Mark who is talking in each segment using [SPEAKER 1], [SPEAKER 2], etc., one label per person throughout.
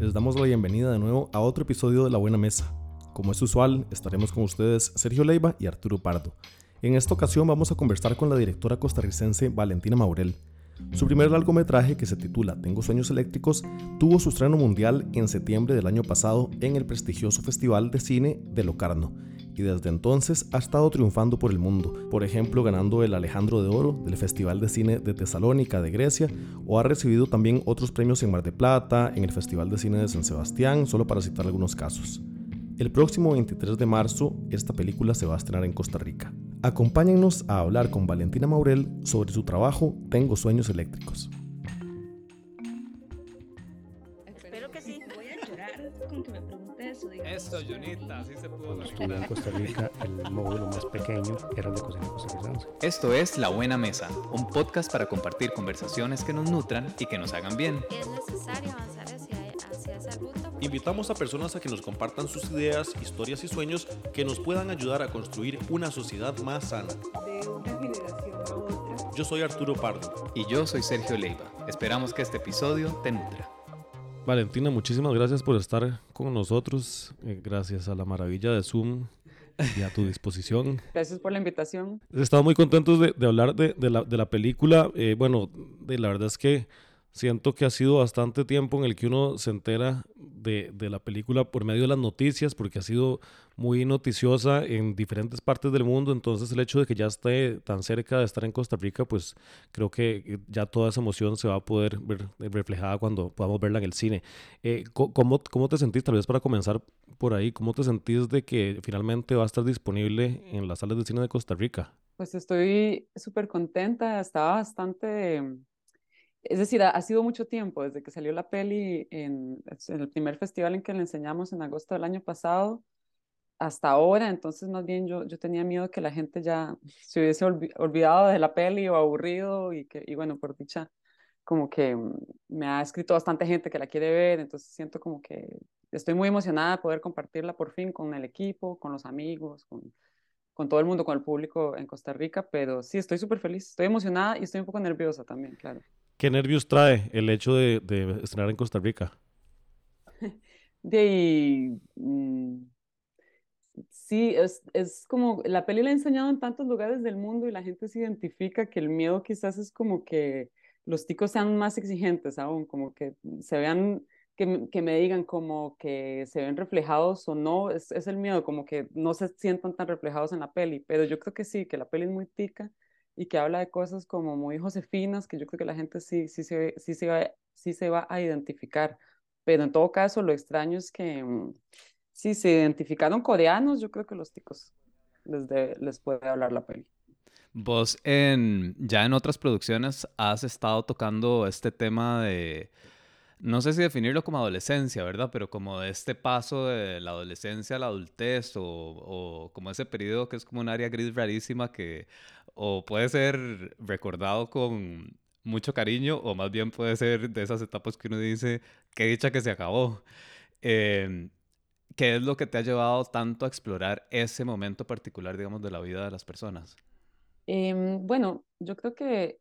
[SPEAKER 1] Les damos la bienvenida de nuevo a otro episodio de La Buena Mesa. Como es usual, estaremos con ustedes Sergio Leiva y Arturo Pardo. En esta ocasión vamos a conversar con la directora costarricense Valentina Maurel. Su primer largometraje, que se titula Tengo sueños eléctricos, tuvo su estreno mundial en septiembre del año pasado en el prestigioso Festival de Cine de Locarno y desde entonces ha estado triunfando por el mundo, por ejemplo ganando el Alejandro de Oro del Festival de Cine de Tesalónica de Grecia o ha recibido también otros premios en Mar de Plata, en el Festival de Cine de San Sebastián, solo para citar algunos casos. El próximo 23 de marzo esta película se va a estrenar en Costa Rica. Acompáñennos a hablar con Valentina Maurel sobre su trabajo Tengo Sueños Eléctricos.
[SPEAKER 2] Eso.
[SPEAKER 3] Esto, Junita, así se pudo
[SPEAKER 4] Cuando estuve en Costa Rica, el módulo más pequeño era el de cocina costarricense.
[SPEAKER 3] Esto es La Buena Mesa, un podcast para compartir conversaciones que nos nutran y que nos hagan bien.
[SPEAKER 2] Es necesario avanzar hacia, hacia esa ruta.
[SPEAKER 5] Invitamos a personas a que nos compartan sus ideas, historias y sueños que nos puedan ayudar a construir una sociedad más sana.
[SPEAKER 6] de una generación a otra.
[SPEAKER 5] Yo soy Arturo Pardo.
[SPEAKER 3] Y yo soy Sergio Leiva. Esperamos que este episodio te nutra.
[SPEAKER 1] Valentina, muchísimas gracias por estar con nosotros, eh, gracias a la maravilla de Zoom y a tu disposición.
[SPEAKER 6] Gracias por la invitación.
[SPEAKER 1] Estamos muy contentos de, de hablar de, de la, de la película. Eh, bueno, de, la verdad es que siento que ha sido bastante tiempo en el que uno se entera de, de la película por medio de las noticias, porque ha sido muy noticiosa en diferentes partes del mundo. Entonces, el hecho de que ya esté tan cerca de estar en Costa Rica, pues creo que ya toda esa emoción se va a poder ver reflejada cuando podamos verla en el cine. Eh, ¿cómo, ¿Cómo te sentís, tal vez para comenzar por ahí, cómo te sentís de que finalmente va a estar disponible en las salas de cine de Costa Rica?
[SPEAKER 6] Pues estoy súper contenta. Estaba bastante. Es decir, ha, ha sido mucho tiempo desde que salió la peli en, el primer festival en que la enseñamos en agosto del año pasado hasta ahora. Entonces, más bien yo, yo tenía miedo que la gente ya se hubiese olvi- olvidado de la peli o aburrido y que, y bueno, por dicha, como que mm, me ha escrito bastante gente que la quiere ver. Entonces, siento como que estoy muy emocionada de poder compartirla por fin con el equipo, con los amigos, con con todo el mundo, con el público en Costa Rica, pero sí, estoy súper feliz, estoy emocionada y estoy un poco nerviosa también, claro.
[SPEAKER 1] ¿Qué nervios trae el hecho de, estrenar en Costa Rica?
[SPEAKER 6] Mm, sí, es, es como, la peli la he enseñado en tantos lugares del mundo y la gente se identifica que el miedo quizás es como que los ticos sean más exigentes aún, como que se vean, que, que me digan como que se ven reflejados o no, es, es el miedo, como que no se sientan tan reflejados en la peli, pero yo creo que sí, que la peli es muy tica y que habla de cosas como muy josefinas, que yo creo que la gente sí, sí, se, sí, se va, sí se va a identificar. Pero en todo caso, lo extraño es que mm, si se identificaron coreanos, yo creo que los ticos les, les puede hablar la peli.
[SPEAKER 3] Vos en, ya en otras producciones has estado tocando este tema de, no sé si definirlo como adolescencia, ¿verdad? Pero como de este paso de la adolescencia a la adultez o, o como ese periodo que es como un área gris rarísima que o puede ser recordado con mucho cariño o más bien puede ser de esas etapas que uno dice, qué dicha que se acabó. Em, ¿qué es lo que te ha llevado tanto a explorar ese momento particular, digamos, de la vida de las personas?
[SPEAKER 6] Em, bueno, yo creo que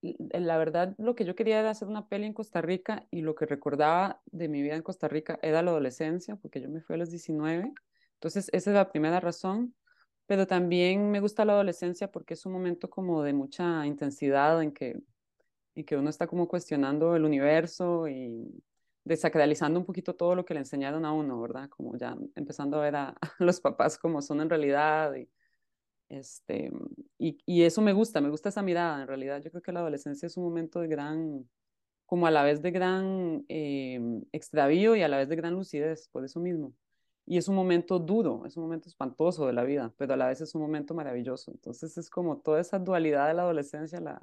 [SPEAKER 6] la verdad lo que yo quería era hacer una peli en Costa Rica y lo que recordaba de mi vida en Costa Rica era la adolescencia, porque yo me fui a los 19. Entonces, esa es la primera razón. Pero también me gusta la adolescencia porque es un momento como de mucha intensidad en que, en que uno está como cuestionando el universo y desacralizando un poquito todo lo que le enseñaron a uno, ¿verdad? Como ya empezando a ver a, los papás como son en realidad y, este, y, y eso me gusta, me gusta esa mirada. En realidad, yo creo que la adolescencia es un momento de gran, como a la vez de gran eh, extravío y a la vez de gran lucidez, por eso mismo. Y es un momento duro, es un momento espantoso de la vida, pero a la vez es un momento maravilloso. Entonces es como toda esa dualidad de la adolescencia la,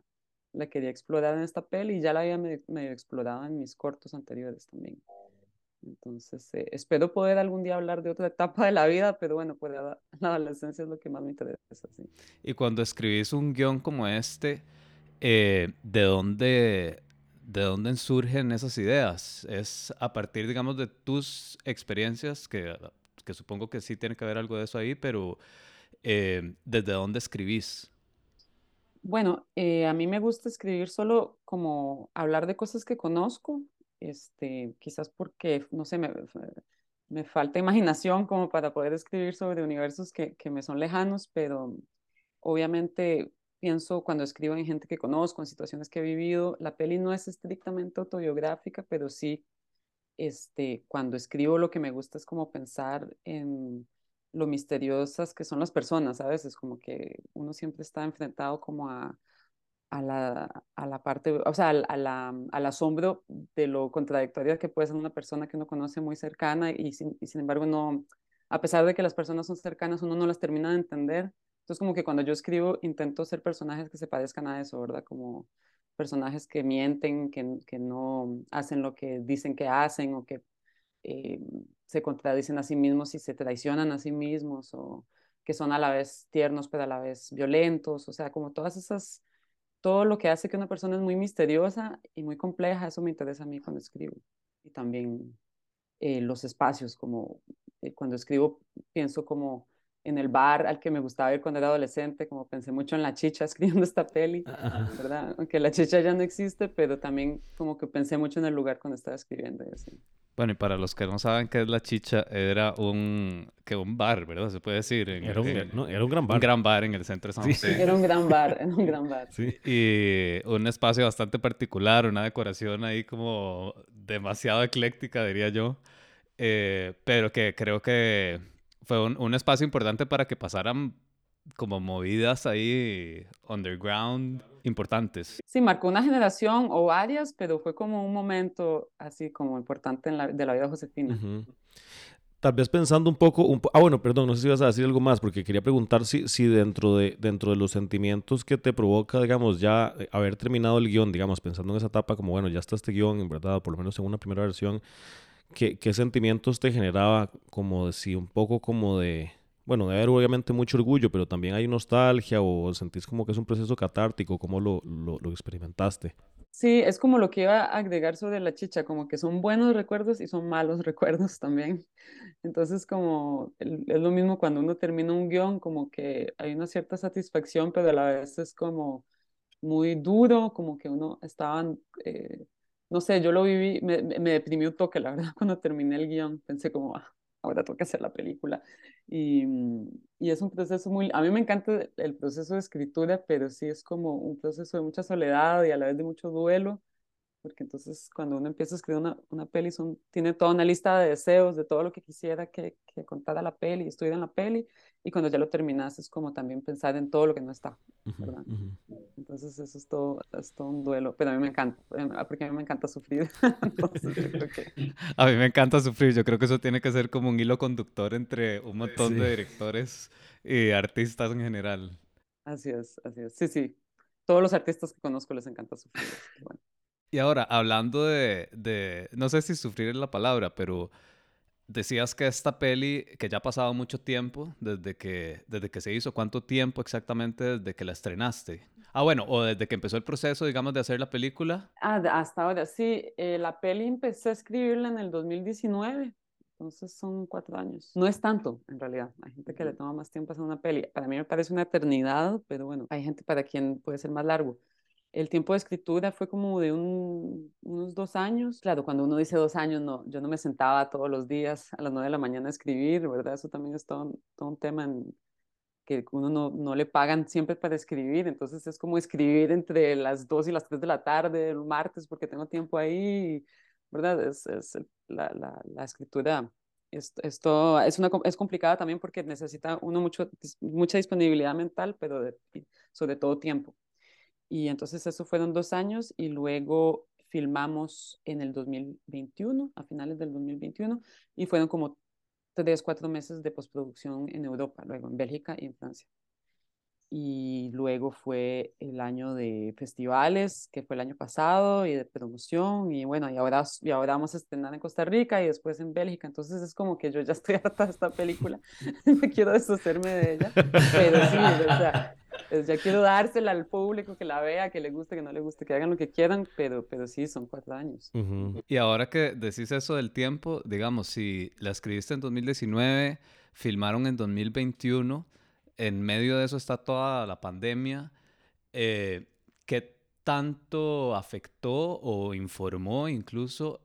[SPEAKER 6] la quería explorar en esta peli y ya la había medio, medio explorado en mis cortos anteriores también. Entonces, eh, espero poder algún día hablar de otra etapa de la vida, pero bueno, pues la, la adolescencia es lo que más me interesa, sí.
[SPEAKER 3] Y cuando escribís un guion como este, eh, ¿de dónde, de dónde surgen esas ideas? ¿Es a partir, digamos, de tus experiencias, que, que supongo que sí tiene que haber algo de eso ahí, pero eh, ¿desde dónde escribís?
[SPEAKER 6] Bueno, eh, a mí me gusta escribir solo como hablar de cosas que conozco. este, quizás porque, no sé, me, me falta imaginación como para poder escribir sobre universos que, que me son lejanos, pero obviamente pienso cuando escribo en gente que conozco, en situaciones que he vivido, la peli no es estrictamente autobiográfica, pero sí, este, cuando escribo lo que me gusta es como pensar en lo misteriosas que son las personas, a veces como que uno siempre está enfrentado como a, a, la, a la parte, o sea, al, a la, al asombro de lo contradictoria que puede ser una persona que uno conoce muy cercana y sin, y sin embargo no, a pesar de que las personas son cercanas, uno no las termina de entender entonces, como que cuando yo escribo, intento ser personajes que se parezcan a eso, ¿verdad? Como personajes que mienten, que, que no hacen lo que dicen que hacen o que eh, se contradicen a sí mismos y se traicionan a sí mismos o que son a la vez tiernos pero a la vez violentos, o sea, como todas esas, todo lo que hace que una persona es muy misteriosa y muy compleja, eso me interesa a mí cuando escribo. Y también eh, los espacios, como eh, cuando escribo pienso como en el bar al que me gustaba ir cuando era adolescente, como pensé mucho en la chicha escribiendo esta peli, ¿verdad? Aunque la chicha ya no existe, pero también como que pensé mucho en el lugar cuando estaba escribiendo y así.
[SPEAKER 3] Bueno, y para los que no saben qué es la chicha, era un, que un bar, ¿verdad? Se puede decir.
[SPEAKER 1] era, un, era un gran bar.
[SPEAKER 3] Un gran bar en el centro de San José.
[SPEAKER 6] Sí. Era un gran bar, era un gran bar.
[SPEAKER 1] Sí.
[SPEAKER 3] Y un espacio bastante particular, una decoración ahí como demasiado ecléctica, diría yo. Eh, pero que creo que fue un, un, espacio importante para que pasaran como movidas ahí underground importantes.
[SPEAKER 6] Sí, marcó una generación o varias, pero fue como un momento así como importante en la, de la vida de Josefina.
[SPEAKER 1] Uh -huh. Tal vez pensando un poco, un po ah bueno, perdón, no sé si ibas a decir algo más, porque quería preguntar si, si dentro, de, dentro de los sentimientos que te provoca, digamos, ya eh, haber terminado el guion, digamos, pensando en esa etapa como, bueno, ya está este guion, en verdad, por lo menos en una primera versión, ¿Qué, ¿qué, sentimientos te generaba? Como de sí, un poco como de, bueno, de haber obviamente mucho orgullo, pero también hay nostalgia o sentís como que es un proceso catártico, ¿cómo lo, lo, lo, experimentaste?
[SPEAKER 6] Sí, es como lo que iba a agregar sobre la chicha, como que son buenos recuerdos y son malos recuerdos también. Entonces, como es lo mismo cuando uno termina un guion, como que hay una cierta satisfacción, pero a la vez es como muy duro, como que uno estaba... Eh, no sé, yo lo viví, me, me deprimí un toque, la verdad, cuando terminé el guion, pensé como, ah, ahora tengo que hacer la película. Y, y, es un proceso muy, a mí me encanta el proceso de escritura, pero sí es como un proceso de mucha soledad y a la vez de mucho duelo, porque entonces cuando uno empieza a escribir una, una peli, son, tiene toda una lista de deseos, de todo lo que quisiera que, que contara la peli, estuviera en la peli, y cuando ya lo terminas es como también pensar en todo lo que no está, ¿verdad? Uh -huh, uh -huh. Entonces eso es todo, es todo un duelo, pero a mí me encanta, porque a mí me encanta sufrir. Entonces, yo creo que...
[SPEAKER 3] A mí me encanta sufrir, yo creo que eso tiene que ser como un hilo conductor entre un montón sí. de directores y artistas en general.
[SPEAKER 6] Así es, así es, sí, sí. Todos los artistas que conozco les encanta sufrir. Bueno.
[SPEAKER 3] Y ahora, hablando de, de, no sé si sufrir es la palabra, pero decías que esta peli, que ya ha pasado mucho tiempo desde que, desde que se hizo, ¿cuánto tiempo exactamente desde que la estrenaste? Ah, bueno, o desde que empezó el proceso, digamos, de hacer la película.
[SPEAKER 6] Ah, hasta ahora, sí. Eh, la peli empecé a escribirla en el 2019, entonces son cuatro años. No es tanto, en realidad. Hay gente que le toma más tiempo hacer una peli. Para mí me parece una eternidad, pero bueno, hay gente para quien puede ser más largo el tiempo de escritura fue como de un, unos dos años. Claro, cuando uno dice dos años, no, yo no me sentaba todos los días a las nueve de la mañana a escribir, ¿verdad? Eso también es todo, todo un tema en, que uno no, no, le pagan siempre para escribir, entonces es como escribir entre las dos y las tres de la tarde, el martes, porque tengo tiempo ahí, ¿verdad? Es, es la, la, la, escritura. Esto, esto es, una, es complicada también porque necesita uno mucho, mucha disponibilidad mental, pero de, sobre todo tiempo. Y entonces eso fueron dos años y luego filmamos en el 2021, a finales del 2021, y fueron como tres, cuatro meses de postproducción en Europa, luego en Bélgica y en Francia. Y luego fue el año de festivales, que fue el año pasado, y de promoción, y bueno, y ahora, y ahora vamos a estrenar en Costa Rica y después en Bélgica. Entonces es como que yo ya estoy harta de esta película, me quiero deshacerme de ella, pero sí, o sea, ya quiero dársela al público que la vea, que le guste, que no le guste, que hagan lo que quieran, pero, pero sí, son cuatro años.
[SPEAKER 3] Uh -huh. Y ahora que decís eso del tiempo, digamos, si la escribiste en 2019, filmaron en 2021, en medio de eso está toda la pandemia, eh, ¿qué tanto afectó o informó incluso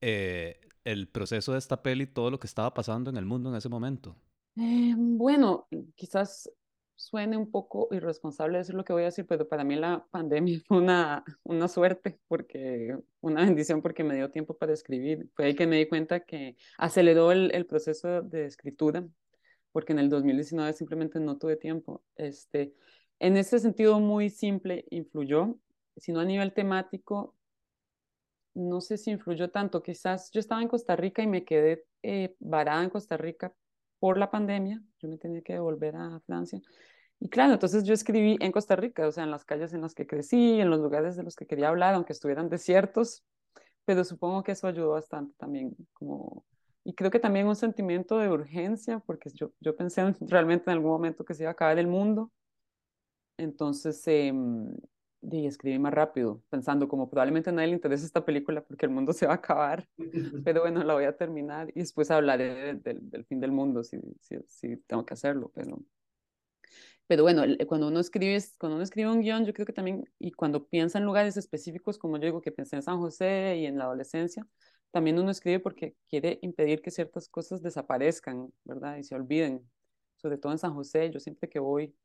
[SPEAKER 3] eh, el proceso de esta peli, todo lo que estaba pasando en el mundo en ese momento?
[SPEAKER 6] Eh, bueno, quizás suene un poco irresponsable decir lo que voy a decir, pero para mí la pandemia fue una, una suerte, porque una bendición porque me dio tiempo para escribir. Fue ahí que me di cuenta que aceleró el, el proceso de escritura, porque en el 2019 simplemente no tuve tiempo. Este, en ese sentido muy simple influyó, sino a nivel temático, no sé si influyó tanto. Quizás yo estaba en Costa Rica y me quedé eh, varada en Costa Rica por la pandemia. Yo me tenía que devolver a Francia. Y claro, entonces yo escribí en Costa Rica, o sea, en las calles en las que crecí, en los lugares de los que quería hablar, aunque estuvieran desiertos, pero supongo que eso ayudó bastante también, como, y creo que también un sentimiento de urgencia, porque yo, yo pensé realmente en algún momento que se iba a acabar el mundo, entonces eh, y escribí más rápido, pensando como probablemente a nadie le interesa esta película porque el mundo se va a acabar, pero bueno, la voy a terminar y después hablaré del, del fin del mundo si, si, si tengo que hacerlo, pero pero bueno, cuando uno escribe, cuando uno escribe un guion, yo creo que también, y cuando piensa en lugares específicos, como yo digo que pensé en San José y en la adolescencia, también uno escribe porque quiere impedir que ciertas cosas desaparezcan, ¿verdad? Y se olviden. Sobre todo en San José, yo siempre que voy,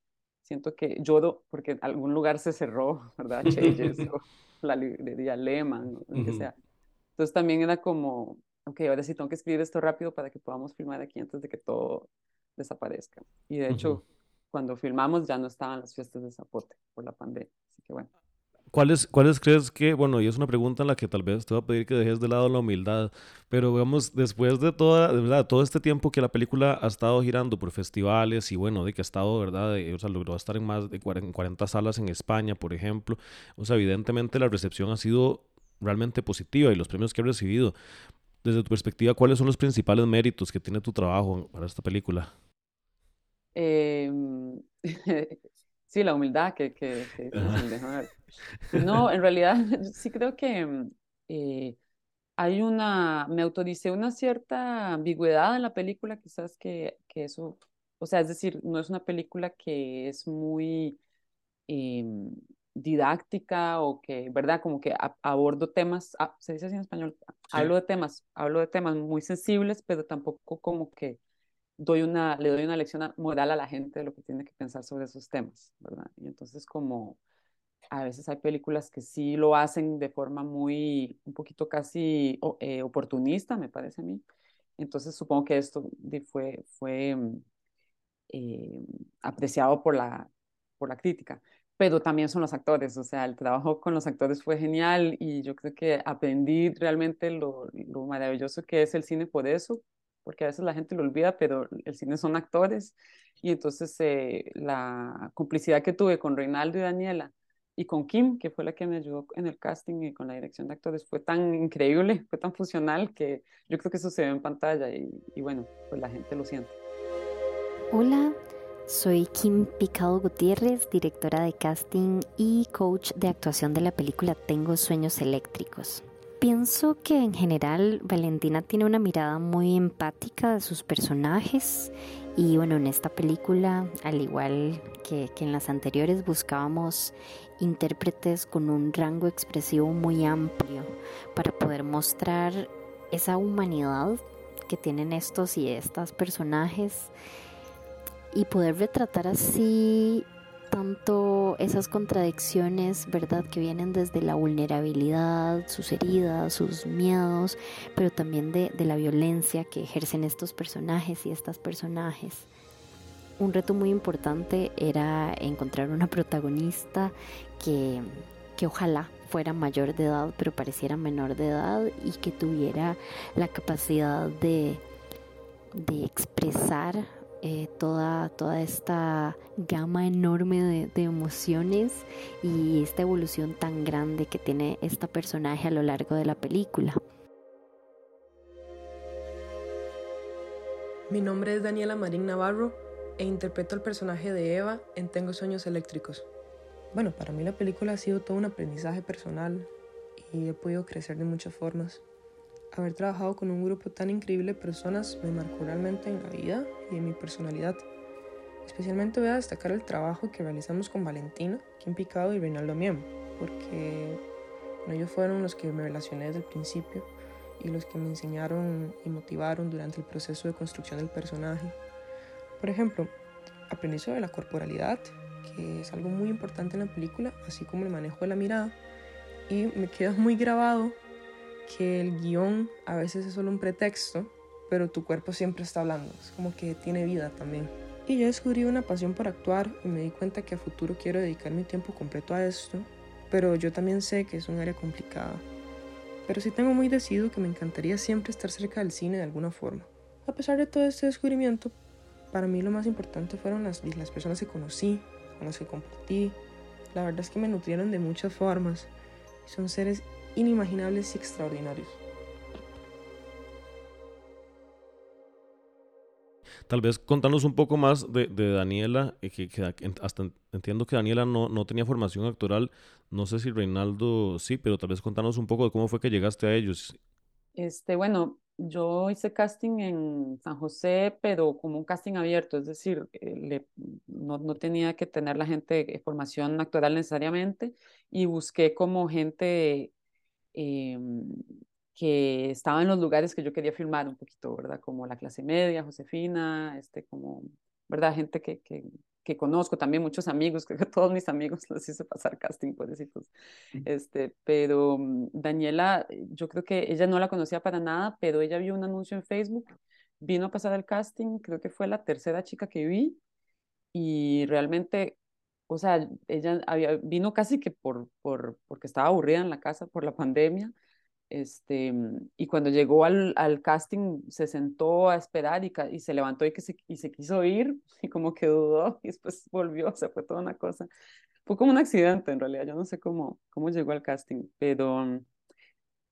[SPEAKER 6] siento que lloro porque algún lugar se cerró, ¿verdad? Changes, o la librería Lehman, o lo que sea. Entonces también era como, ok, ahora sí tengo que escribir esto rápido para que podamos filmar aquí antes de que todo desaparezca. Y de hecho, cuando filmamos ya no estaban las fiestas de Zapote por la pandemia. Así que bueno.
[SPEAKER 1] ¿Cuáles, ¿Cuáles crees que, bueno, y es una pregunta en la que tal vez te voy a pedir que dejes de lado la humildad, pero digamos, después de toda, de verdad, todo este tiempo que la película ha estado girando por festivales y bueno, de que ha estado, ¿verdad? o sea, logró estar en más de 40 salas en España, por ejemplo, o sea, evidentemente la recepción ha sido realmente positiva y los premios que ha recibido. Desde tu perspectiva, ¿cuáles son los principales méritos que tiene tu trabajo para esta película?
[SPEAKER 6] Em, sí, la humildad que, que, que, No, en realidad sí creo que mm, eh, hay una, me autoricé una cierta ambigüedad en la película, quizás que, que eso, o sea, es decir, no es una película que es muy em, didáctica o que, ¿verdad? Como que abordo temas, ah, se dice así en español, hablo de temas, hablo de temas muy sensibles, pero tampoco como que doy una, le doy una lección moral a la gente de lo que tiene que pensar sobre esos temas. Y entonces como a veces hay películas que sí lo hacen de forma muy, un poquito casi eh, oportunista, me parece a mí. Entonces supongo que esto fue, fue mm, eh, apreciado por la, por la crítica. Pero también son los actores, o sea, el trabajo con los actores fue genial y yo creo que aprendí realmente lo, lo maravilloso que es el cine por eso, porque a veces la gente lo olvida, pero el cine son actores. Y entonces eh, la complicidad que tuve con Reinaldo y Daniela y con Kim, que fue la que me ayudó en el casting y con la dirección de actores, fue tan increíble, fue tan funcional que yo creo que eso se ve en pantalla y, bueno, pues la gente lo siente.
[SPEAKER 7] Hola, soy Kim Picado Gutiérrez, directora de casting y coach de actuación de la película Tengo Sueños Eléctricos. Pienso que en general Valentina tiene una mirada muy empática de sus personajes y bueno, en esta película, al igual que, en las anteriores, buscábamos intérpretes con un rango expresivo muy amplio para poder mostrar esa humanidad que tienen estos y estas personajes y poder retratar así tanto esas contradicciones, ¿verdad? Que vienen desde la vulnerabilidad, sus heridas, sus miedos, pero también de, la violencia que ejercen estos personajes y estas personajes. Un reto muy importante era encontrar una protagonista que, que ojalá fuera mayor de edad, pero pareciera menor de edad y que tuviera la capacidad de, de expresar eh, toda, toda esta gama enorme de, de, emociones y esta evolución tan grande que tiene esta personaje a lo largo de la película.
[SPEAKER 8] Mi nombre es Daniela Marín Navarro e interpreto el personaje de Eva en Tengo Sueños Eléctricos. Bueno, para mí la película ha sido todo un aprendizaje personal y he podido crecer de muchas formas haber trabajado con un grupo tan increíble de personas me marcó realmente en la vida y en mi personalidad. Especialmente voy a destacar el trabajo que realizamos con Valentina, Kim Picado y Reinaldo Miem, porque ellos fueron los que me relacioné desde el principio y los que me enseñaron y motivaron durante el proceso de construcción del personaje. Por ejemplo, aprendí sobre la corporalidad, que es algo muy importante en la película, así como el manejo de la mirada, y me queda muy grabado que el guion a veces es solo un pretexto, pero tu cuerpo siempre está hablando, es como que tiene vida también. Y yo descubrí una pasión por actuar y me di cuenta que a futuro quiero dedicar mi tiempo completo a esto, pero yo también sé que es un área complicada. Pero sí tengo muy decidido que me encantaría siempre estar cerca del cine de alguna forma. A pesar de todo este descubrimiento, para mí lo más importante fueron las, las personas que conocí, con las que compartí. La verdad es que me nutrieron de muchas formas. Son seres inimaginables y extraordinarios.
[SPEAKER 5] Tal vez contanos un poco más de, Daniela, eh, que, hasta entiendo que Daniela no, no, tenía formación actoral, no sé si Reinaldo sí, pero tal vez contanos un poco de cómo fue que llegaste a ellos.
[SPEAKER 6] Este, bueno, yo hice casting en San José, pero como un casting abierto, es decir, eh, no, no, tenía que tener la gente formación actoral necesariamente y busqué como gente em, que estaba en los lugares que yo quería filmar un poquito, ¿verdad? Como la clase media, Josefina, este, como, ¿verdad? Gente que, que, que conozco, también muchos amigos, creo que todos mis amigos los hice pasar casting, pobrecitos. Este, pero mm, Daniela, yo creo que ella no la conocía para nada, pero ella vio un anuncio en Facebook, vino a pasar el casting, creo que fue la tercera chica que vi, y realmente o sea, ella había, vino casi que por, por, porque estaba aburrida en la casa por la pandemia este, y cuando llegó al, al, casting, se sentó a esperar y, y se levantó y, que se, y se quiso ir, y como que dudó, y después volvió, o sea, fue toda una cosa. Fue como un accidente, en realidad, yo no sé cómo, cómo llegó al casting, pero,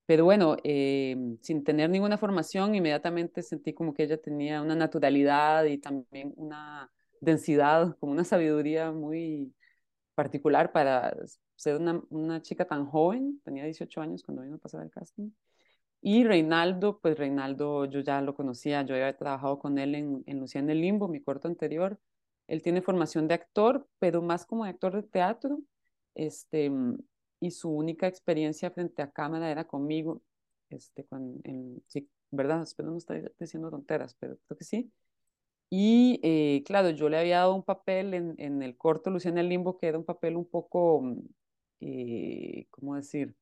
[SPEAKER 6] pero bueno, eh, sin tener ninguna formación, inmediatamente sentí como que ella tenía una naturalidad y también una densidad, como una sabiduría muy particular para ser una, una, chica tan joven, tenía 18 años cuando vino a pasar el casting. Y Reinaldo, pues Reinaldo yo ya lo conocía, yo había trabajado con él en, en Lucía en el Limbo, mi corto anterior. Él tiene formación de actor, pero más como actor de teatro. Este, y su única experiencia frente a cámara era conmigo. Este, con, en, sí, ¿verdad? Espero no estar diciendo tonteras, pero creo que sí. Y eh, claro, yo le había dado un papel en, en el corto Luciana el Limbo, que era un papel un poco, mm, eh, ¿cómo decir?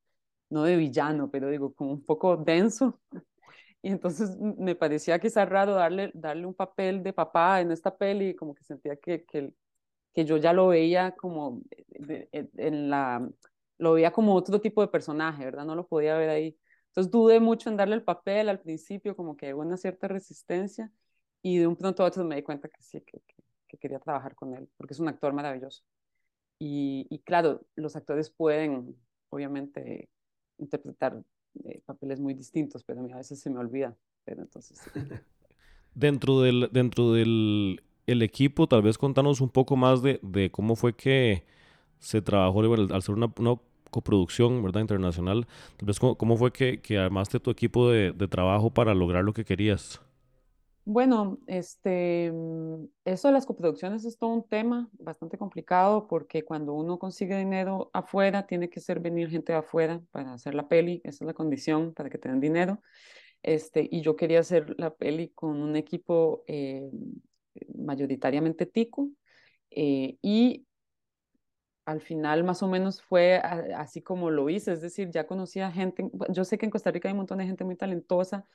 [SPEAKER 6] No de villano, pero digo, como un poco denso. Y entonces me parecía quizás raro darle, darle un papel de papá en esta peli, como que sentía que, que, que yo ya lo veía como en la, lo veía como otro tipo de personaje, ¿verdad? No lo podía ver ahí. Entonces dudé mucho en darle el papel al principio, como que hubo una cierta resistencia y de un pronto a otro me di cuenta que sí, que, que, quería trabajar con él, porque es un actor maravilloso. Y, y claro, los actores pueden, obviamente, interpretar eh, papeles muy distintos, pero a veces se me olvida. Pero entonces...
[SPEAKER 5] dentro del, dentro del el equipo, tal vez contanos un poco más de, de cómo fue que se trabajó al ser una, una coproducción ¿verdad? internacional. Tal cómo, cómo fue que, que, armaste tu equipo de, de trabajo para lograr lo que querías.
[SPEAKER 6] Bueno, este, mm, eso de las coproducciones es todo un tema bastante complicado porque cuando uno consigue dinero afuera, tiene que ser venir gente de afuera para hacer la peli, esa es la condición para que tengan dinero. Este, y yo quería hacer la peli con un equipo eh, mayoritariamente tico eh, y al final más o menos fue así como lo hice, es decir, ya conocía gente, yo sé que en Costa Rica hay un montón de gente muy talentosa,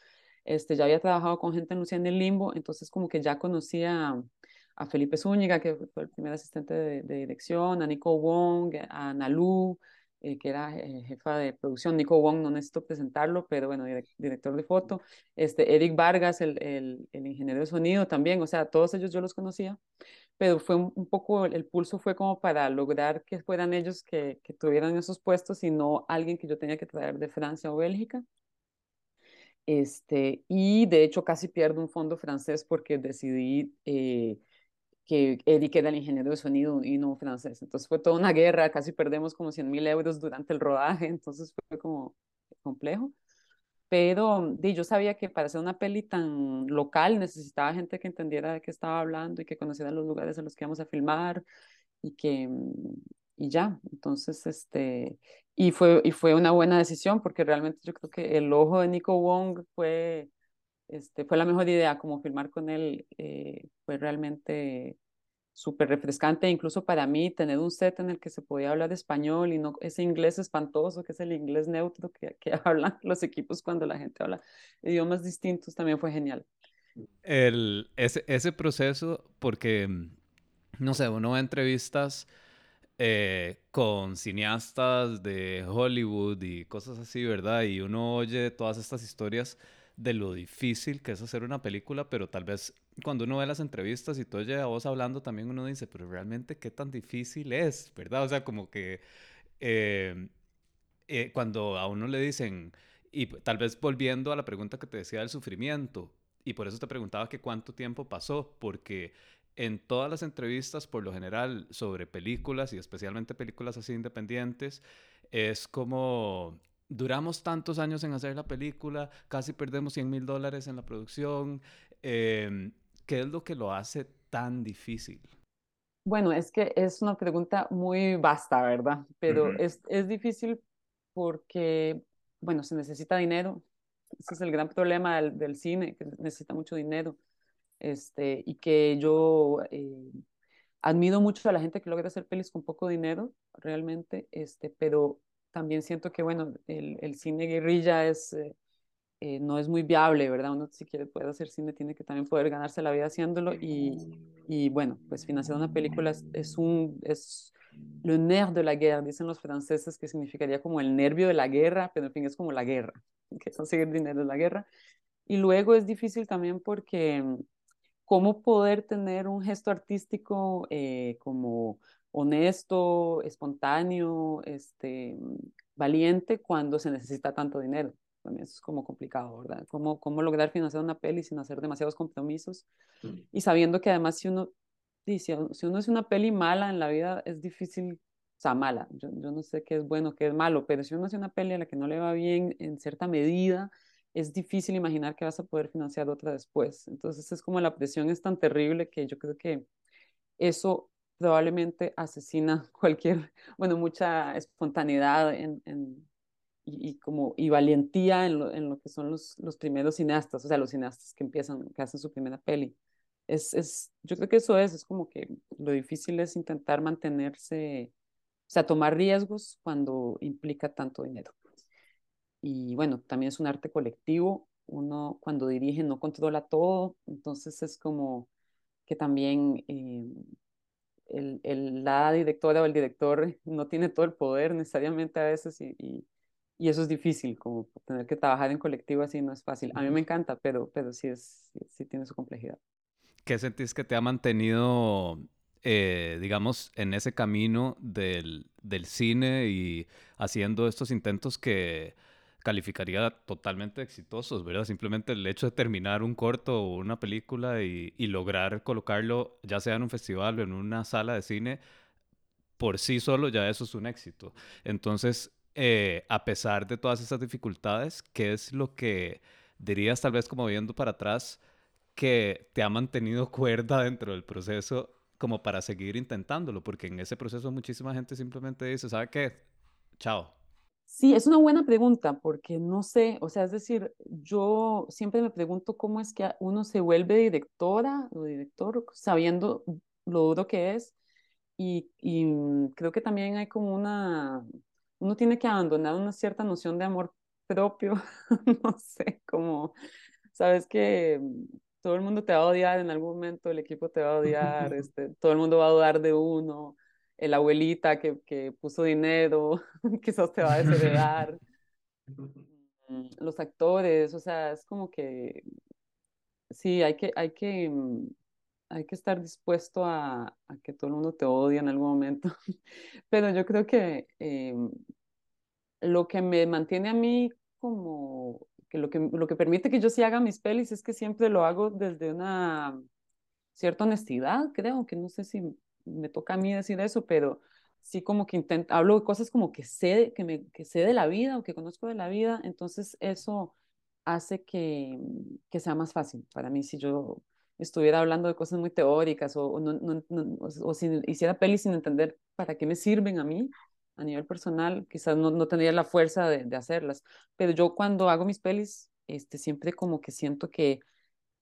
[SPEAKER 6] este, ya había trabajado con gente en Lucía en el Limbo, entonces como que ya conocía a Felipe Zúñiga, que fue el primer asistente de, dirección, a Nico Wong, a Nalu, eh, que era eh, jefa de producción. Nico Wong, no necesito presentarlo, pero bueno, director de foto. Este, Eric Vargas, el, el, el, ingeniero de sonido también, o sea, todos ellos yo los conocía, pero fue un, poco, el pulso fue como para lograr que fueran ellos que, que tuvieran esos puestos y no alguien que yo tenía que traer de Francia o Bélgica. Este, y de hecho casi pierdo un fondo francés porque decidí eh, que Eric era el ingeniero de sonido y no francés. Entonces fue toda una guerra, casi perdemos como 100 mil euros durante el rodaje, entonces fue como complejo. Pero yo sabía que para hacer una peli tan local necesitaba gente que entendiera de qué estaba hablando y que conociera los lugares a los que íbamos a filmar y que, y ya. Entonces, este, y fue, y fue una buena decisión porque realmente yo creo que el ojo de Nico Wong fue, este, fue la mejor idea, como filmar con él eh, fue realmente súper refrescante, incluso para mí tener un set en el que se podía hablar español y no ese inglés espantoso que es el inglés neutro que, que hablan los equipos cuando la gente habla idiomas distintos también fue genial.
[SPEAKER 3] El, ese, ese proceso, porque, no sé, uno ve entrevistas eh, con cineastas de Hollywood y cosas así, ¿verdad? Y uno oye todas estas historias de lo difícil que es hacer una película, pero tal vez cuando uno ve las entrevistas y tú oye a vos hablando, también uno dice, pero realmente qué tan difícil es, ¿verdad? O sea, como que eh, eh, cuando a uno le dicen, y tal vez volviendo a la pregunta que te decía del sufrimiento, y por eso te preguntaba que cuánto tiempo pasó, porque en todas las entrevistas, por lo general, sobre películas y especialmente películas así independientes, es como duramos tantos años en hacer la película, casi perdemos 100 mil dólares en la producción. Eh, ¿Qué es lo que lo hace tan difícil?
[SPEAKER 6] Bueno, es que es una pregunta muy vasta, ¿verdad? Pero es, es difícil porque, bueno, se necesita dinero, ese es el gran problema del, del, cine, que necesita mucho dinero. Este, y que yo eh, admiro mucho a la gente que logra hacer pelis con poco dinero, realmente, este, pero también siento que, bueno, el, el cine guerrilla es, eh, eh, no es muy viable, ¿verdad? Uno si quiere poder hacer cine tiene que también poder ganarse la vida haciéndolo y, y bueno, pues financiar una película es, es un, es le nerf de la guerra, dicen los franceses, que significaría como el nervio de la guerra, pero en fin es como la guerra, que conseguir dinero es la guerra. Y luego es difícil también porque cómo poder tener un gesto artístico eh, como honesto, espontáneo, este, mm, valiente cuando se necesita tanto dinero. También eso es como complicado, ¿verdad? ¿Cómo, cómo lograr financiar una peli sin hacer demasiados compromisos y sabiendo que además si uno sí, si, uno es una peli mala en la vida, es difícil, o sea, mala, yo, yo, no sé qué es bueno, qué es malo, pero si uno hace una peli a la que no le va bien en cierta medida, es difícil imaginar que vas a poder financiar otra después. Entonces es como la presión es tan terrible que yo creo que eso probablemente asesina cualquier, bueno, mucha espontaneidad en, en y, y, como, y valentía en lo, en lo que son los, los primeros cineastas, o sea, los cineastas que empiezan, que hacen su primera peli es, es, yo creo que eso es, es como que lo difícil es intentar mantenerse, o sea, tomar riesgos cuando implica tanto dinero. Y bueno, también es un arte colectivo, uno cuando dirige no controla todo, entonces es como que también eh, el, el, la directora o el director no tiene todo el poder necesariamente a veces y, y, y, eso es difícil, como tener que trabajar en colectivo así no es fácil. A mí me encanta, pero, pero sí, es, sí tiene su complejidad.
[SPEAKER 3] ¿Qué sentís que te ha mantenido, eh, digamos, en ese camino del, del, cine y haciendo estos intentos que calificaría totalmente exitosos, ¿verdad? Simplemente el hecho de terminar un corto o una película y, lograr colocarlo, ya sea en un festival o en una sala de cine, por sí solo ya eso es un éxito. Entonces, eh, a pesar de todas esas dificultades, ¿qué es lo que dirías tal vez como viendo para atrás? que te ha mantenido cuerda dentro del proceso como para seguir intentándolo, porque en ese proceso muchísima gente simplemente dice, ¿sabe qué? Chao.
[SPEAKER 6] Sí, es una buena pregunta, porque no sé, o sea, es decir, yo siempre me pregunto cómo es que uno se vuelve directora o director sabiendo lo duro que es, y, y creo que también hay como una, uno tiene que abandonar una cierta noción de amor propio, no sé, como, sabes que todo el mundo te va a odiar en algún momento, el equipo te va a odiar, este, todo el mundo va a dudar de uno, el abuelita que, que puso dinero, quizás te va a desheredar, mm, los actores, o sea, es como que sí, hay que, hay que, mm, hay que estar dispuesto a, a que todo el mundo te odie en algún momento, pero yo creo que eh, lo que me mantiene a mí como que lo, que lo que permite que yo sí haga mis pelis es que siempre lo hago desde una cierta honestidad, creo, que no sé si me toca a mí decir eso, pero sí como que intento, hablo de cosas como que sé, que, me, que sé de la vida o que conozco de la vida, entonces eso hace que, que sea más fácil para mí si yo estuviera hablando de cosas muy teóricas o, no, no, o, si hiciera pelis sin entender para qué me sirven a mí a nivel personal, quizás no, no tendría la fuerza de, de, hacerlas. Pero yo cuando hago mis pelis, este, siempre como que siento que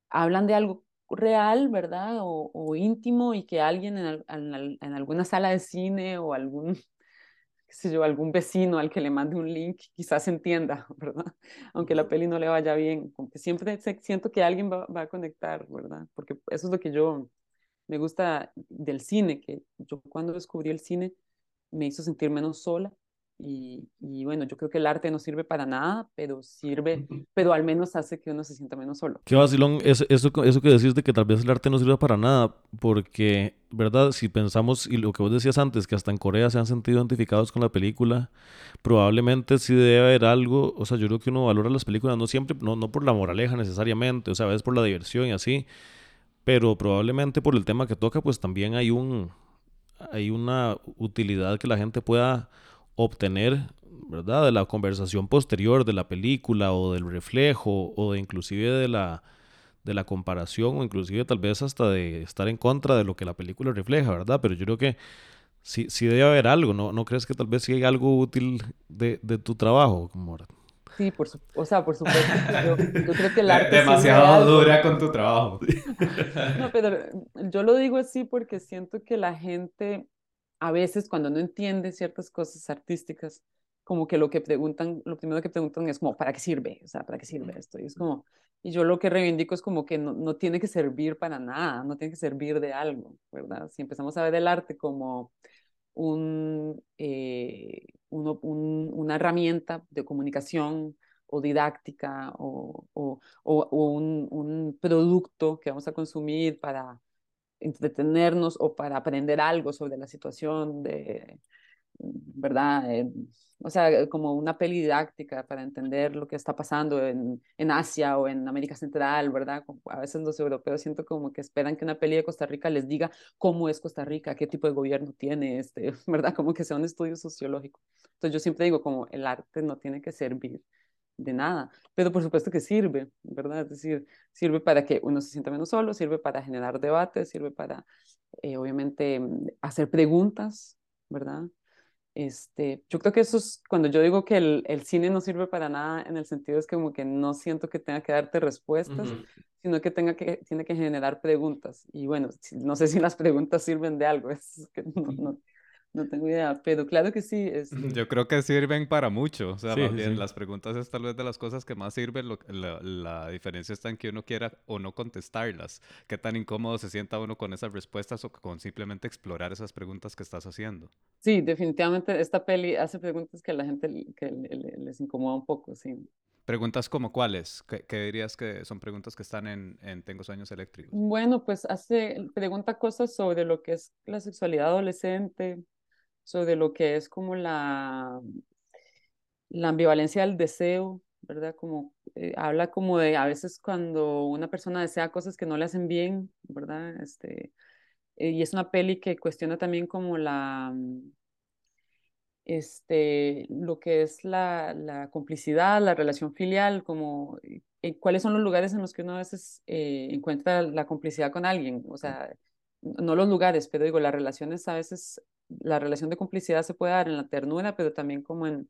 [SPEAKER 6] hablan de algo real, ¿verdad? O, o íntimo y que alguien en, en, en, alguna sala de cine o algún, qué sé yo, algún vecino al que le mande un link quizás entienda, ¿verdad? Aunque la peli no le vaya bien, como que siempre siento que alguien va, va a conectar, ¿verdad? Porque eso es lo que yo me gusta del cine, que yo cuando descubrí el cine me hizo sentir menos sola. Y, y, bueno, yo creo que el arte no sirve para nada, pero sirve, pero al menos hace que uno se sienta menos solo.
[SPEAKER 5] Qué vacilón, eso, eso, eso que decís de que tal vez el arte no sirve para nada, porque, ¿verdad? Si pensamos, y lo que vos decías antes, que hasta en Corea se han sentido identificados con la película, probablemente sí debe haber algo, o sea, yo creo que uno valora las películas no siempre, no, no por la moraleja necesariamente, o sea, a veces por la diversión y así, pero probablemente por el tema que toca, pues también hay un, hay una utilidad que la gente pueda obtener, ¿verdad? De la conversación posterior de la película o del reflejo o de inclusive de la, de la comparación o inclusive tal vez hasta de estar en contra de lo que la película refleja, ¿verdad? Pero yo creo que sí, sí debe haber algo, ¿no? ¿No crees que tal vez sí hay algo útil de, de tu trabajo? Como...
[SPEAKER 6] Sí, por su, o sea, por supuesto. Yo, yo creo que el arte
[SPEAKER 3] demasiado dura con tu trabajo.
[SPEAKER 6] No, pero yo lo digo así porque siento que la gente a veces cuando no entiende ciertas cosas artísticas, como que lo que preguntan, lo primero que preguntan es como, ¿para qué sirve? O sea, ¿para qué sirve esto? Y es como, y yo lo que reivindico es como que no, no tiene que servir para nada, no tiene que servir de algo, ¿verdad? Si empezamos a ver el arte como un, eh, uno, un, una herramienta de comunicación o didáctica o, o, o, o un, un, producto que vamos a consumir para entretenernos o para aprender algo sobre la situación de, ¿verdad? Eh, o sea, como una peli didáctica para entender lo que está pasando en, en Asia o en América Central, ¿verdad? A veces los europeos siento como que esperan que una peli de Costa Rica les diga cómo es Costa Rica, qué tipo de gobierno tiene, este, ¿verdad? Como que sea un estudio sociológico. Entonces yo siempre digo como el arte no tiene que servir de nada, pero por supuesto que sirve, ¿verdad? Es decir, sirve para que uno se sienta menos solo, sirve para generar debates, sirve para, eh, obviamente, hacer preguntas, ¿verdad? Este, yo creo que eso es cuando yo digo que el, el, cine no sirve para nada en el sentido es como que no siento que tenga que darte respuestas, uh -huh. sino que, tenga que tiene que generar preguntas. Y bueno, no sé si las preguntas sirven de algo, es que no, no, no tengo idea, pero claro que sí. Este...
[SPEAKER 3] Yo creo que sirven para mucho. O sea, sí, más bien, sí. las preguntas es tal vez de las cosas que más sirven. Lo, la, la, diferencia está en que uno quiera o no contestarlas. Qué tan incómodo se sienta uno con esas respuestas o con simplemente explorar esas preguntas que estás haciendo.
[SPEAKER 6] Sí, definitivamente esta peli hace preguntas que a la gente que les incomoda un poco, sí.
[SPEAKER 3] Preguntas como cuáles? ¿Qué, ¿Qué, dirías que son preguntas que están en, en, Tengo Sueños Eléctricos?
[SPEAKER 6] Bueno, pues hace, pregunta cosas sobre lo que es la sexualidad adolescente, sobre lo que es como la, la ambivalencia del deseo, ¿verdad? Como eh, habla como de a veces cuando una persona desea cosas que no le hacen bien, ¿verdad? Este, eh, y es una peli que cuestiona también como la, este, lo que es la, la complicidad, la relación filial, como eh, cuáles son los lugares en los que uno a veces eh, encuentra la complicidad con alguien, o sea, no los lugares, pero digo, las relaciones a veces, la relación de complicidad se puede dar en la ternura, pero también como en,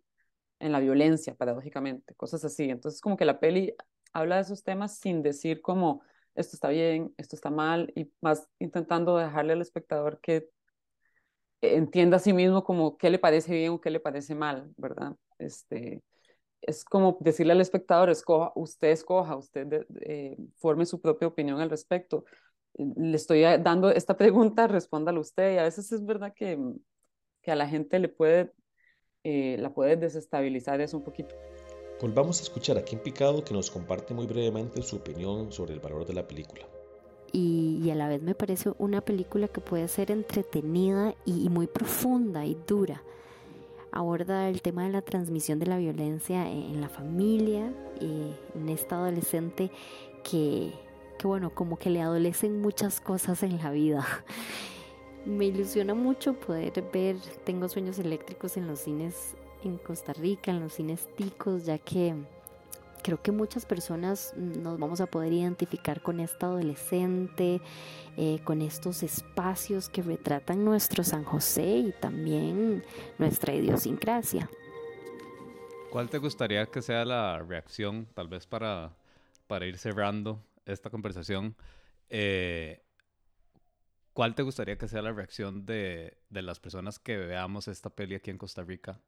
[SPEAKER 6] en la violencia, paradójicamente, cosas así. Entonces, como que la peli habla de esos temas sin decir como esto está bien, esto está mal, y más intentando dejarle al espectador que entienda a sí mismo como qué le parece bien o qué le parece mal, ¿verdad? Este, es como decirle al espectador, escoja, usted escoja, usted eh, forme su propia opinión al respecto. Le estoy dando esta pregunta, respóndala usted, y a veces es verdad que, que a la gente le puede, eh, la puede desestabilizar eso un poquito.
[SPEAKER 1] Volvamos a escuchar a Kim Picado que nos comparte muy brevemente su opinión sobre el valor de la película
[SPEAKER 7] y, y, a la vez me parece una película que puede ser entretenida y, y, muy profunda y dura. Aborda el tema de la transmisión de la violencia en, la familia, eh, en esta adolescente que, que, bueno, como que le adolecen muchas cosas en la vida. Me ilusiona mucho poder ver Tengo sueños eléctricos en los cines en Costa Rica, en los cines ticos, ya que creo que muchas personas nos vamos a poder identificar con esta adolescente, eh, con estos espacios que retratan nuestro San José y también nuestra idiosincrasia.
[SPEAKER 3] ¿Cuál te gustaría que sea la reacción, tal vez para, para ir cerrando esta conversación? Eh, ¿Cuál te gustaría que sea la reacción de, de las personas que veamos esta peli aquí en Costa Rica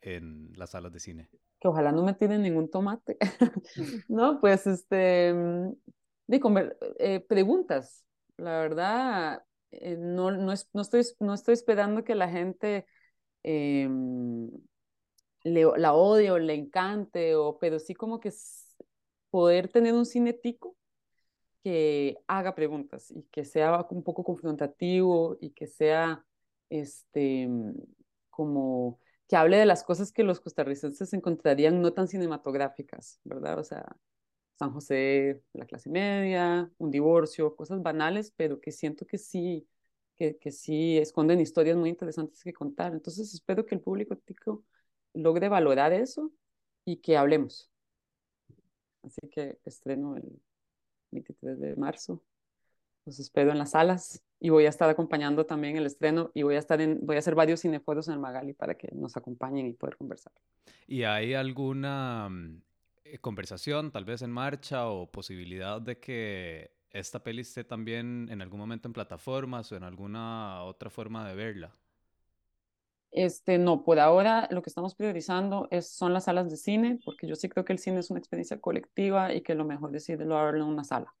[SPEAKER 3] en las salas de cine?
[SPEAKER 6] Que ojalá no me tienen ningún tomate. no, pues este, mm, de eh, preguntas. La verdad, eh, no, no, es, no, estoy, no estoy esperando que la gente eh, le, la odie o le encante, o, pero sí como que poder tener un cinético que haga preguntas y que sea un poco confrontativo y que sea este como que hable de las cosas que los costarricenses encontrarían no tan cinematográficas, ¿verdad? O sea, San José, la clase media, un divorcio, cosas banales, pero que siento que sí, que, que sí esconden historias muy interesantes que contar. Entonces espero que el público tico logre valorar eso y que hablemos. Así que estreno el 23 de marzo. Los espero en las salas y voy a estar acompañando también el estreno y voy a estar en, voy a hacer varios cineforos en el Magali para que nos acompañen y poder conversar.
[SPEAKER 3] ¿Y hay alguna mm, eh, conversación tal vez en marcha o posibilidad de que esta peli esté también en algún momento en plataformas o en alguna otra forma de verla?
[SPEAKER 6] Este, no, por ahora lo que estamos priorizando es, son las salas de cine, porque yo sí creo que el cine es una experiencia colectiva y que lo mejor decidirlo verlo en una sala.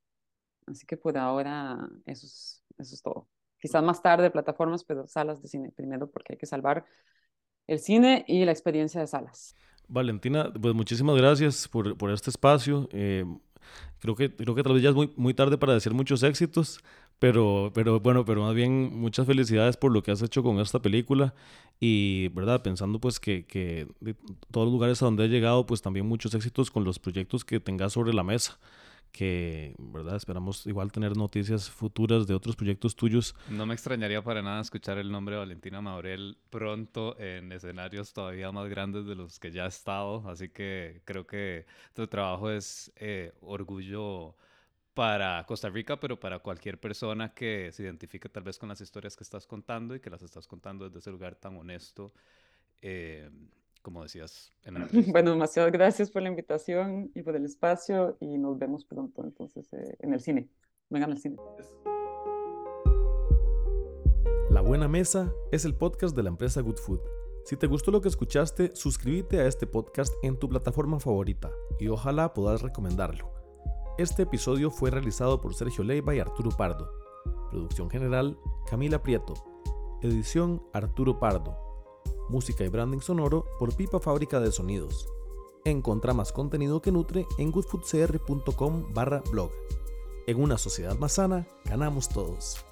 [SPEAKER 6] Así que por ahora eso es, eso es todo. Quizás más tarde plataformas, pero salas de cine primero, porque hay que salvar el cine y la experiencia de salas.
[SPEAKER 5] Valentina, pues muchísimas gracias por, por este espacio. Eh, creo, que, creo que tal vez ya es muy, muy tarde para decir muchos éxitos, pero, pero bueno, pero más bien muchas felicidades por lo que has hecho con esta película y, ¿verdad? Pensando pues que, que de todos los lugares a donde he llegado, pues también muchos éxitos con los proyectos que tengas sobre la mesa que, ¿verdad? Esperamos igual tener noticias futuras de otros proyectos tuyos.
[SPEAKER 3] No me extrañaría para nada escuchar el nombre de Valentina Maurel pronto en escenarios todavía más grandes de los que ya ha estado, así que creo que tu trabajo es eh, orgullo para Costa Rica, pero para cualquier persona que se identifique tal vez con las historias que estás contando y que las estás contando desde ese lugar tan honesto, eh, como decías en la
[SPEAKER 6] Bueno, demasiadas gracias por la invitación y por el espacio y nos vemos pronto entonces eh, en el cine. Vengan al cine.
[SPEAKER 1] La Buena Mesa es el podcast de la empresa Good Food. Si te gustó lo que escuchaste, suscríbete a este podcast en tu plataforma favorita y ojalá puedas recomendarlo. Este episodio fue realizado por Sergio Leiva y Arturo Pardo. Producción general, Camila Prieto. Edición, Arturo Pardo. Música y branding sonoro por Pipa Fábrica de Sonidos. Encontra más contenido que nutre en goodfoodcr.com barra blog. En una sociedad más sana, ganamos todos.